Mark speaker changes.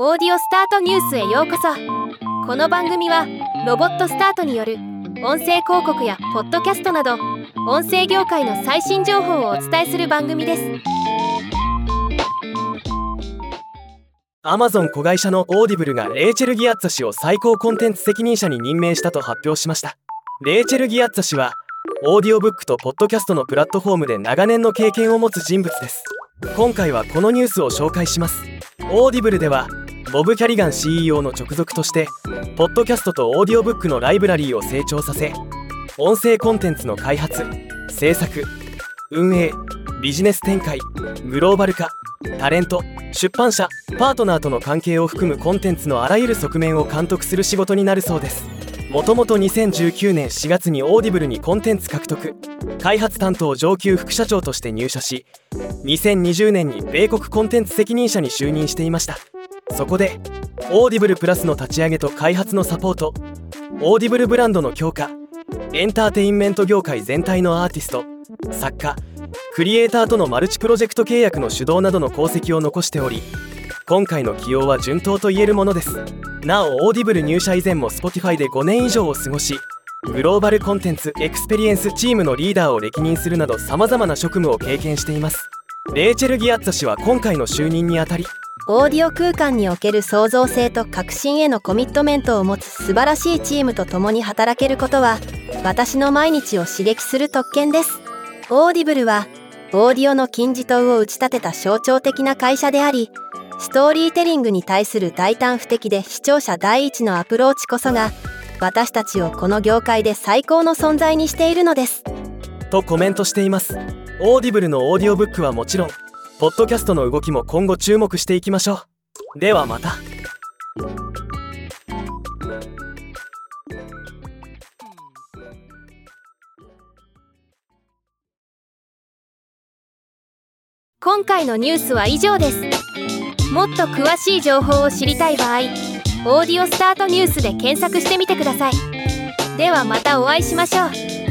Speaker 1: オーディオスタートニュースへようこそ。この番組はロボットスタートによる音声広告やポッドキャストなど音声業界の最新情報をお伝えする番組です。
Speaker 2: アマゾン子会社の Audible がレイチェル・ギアッツァ氏を最高コンテンツ責任者に任命したと発表しました。レイチェル・ギアッツァ氏はオーディオブックとポッドキャストのプラットフォームで長年の経験を持つ人物です。今回はこのニュースを紹介します。 Audible ではボブ・キャリガン CEO の直属としてポッドキャストとオーディオブックのライブラリーを成長させ音声コンテンツの開発制作運営ビジネス展開グローバル化タレント出版社パートナーとの関係を含むコンテンツのあらゆる側面を監督する仕事になるそうです。もともと2019年4月に Audible にコンテンツ獲得開発担当上級副社長として入社し2020年に米国コンテンツ責任者に就任していました。そこで Audible Plus の立ち上げと開発のサポート Audible ブランドの強化エンターテインメント業界全体のアーティスト作家クリエイターとのマルチプロジェクト契約の主導などの功績を残しており今回の起用は順当と言えるものです。なお Audible 入社以前も Spotify で5年以上を過ごしグローバルコンテンツエクスペリエンスチームのリーダーを歴任するなどさまざまな職務を経験しています。レイチェル・ギアッツァ氏は今回の就任にあたり
Speaker 1: オーディオ空間における創造性と革新へのコミットメントを持つ素晴らしいチームと共に働けることは私の毎日を刺激する特権です。 Audible はオーディオの金字塔を打ち立てた象徴的な会社でありストーリーテリングに対する大胆不敵で視聴者第一のアプローチこそが私たちをこの業界で最高の存在にしているのです。
Speaker 2: とコメントしています。 Audible のオーディオブックはもちろんポッドキャストの動きも今後注目していきましょう。ではまた。
Speaker 1: 今回のニュースは以上です。もっと詳しい情報を知りたい場合「オーディオスタートニュース」で検索してみてください。ではまたお会いしましょう。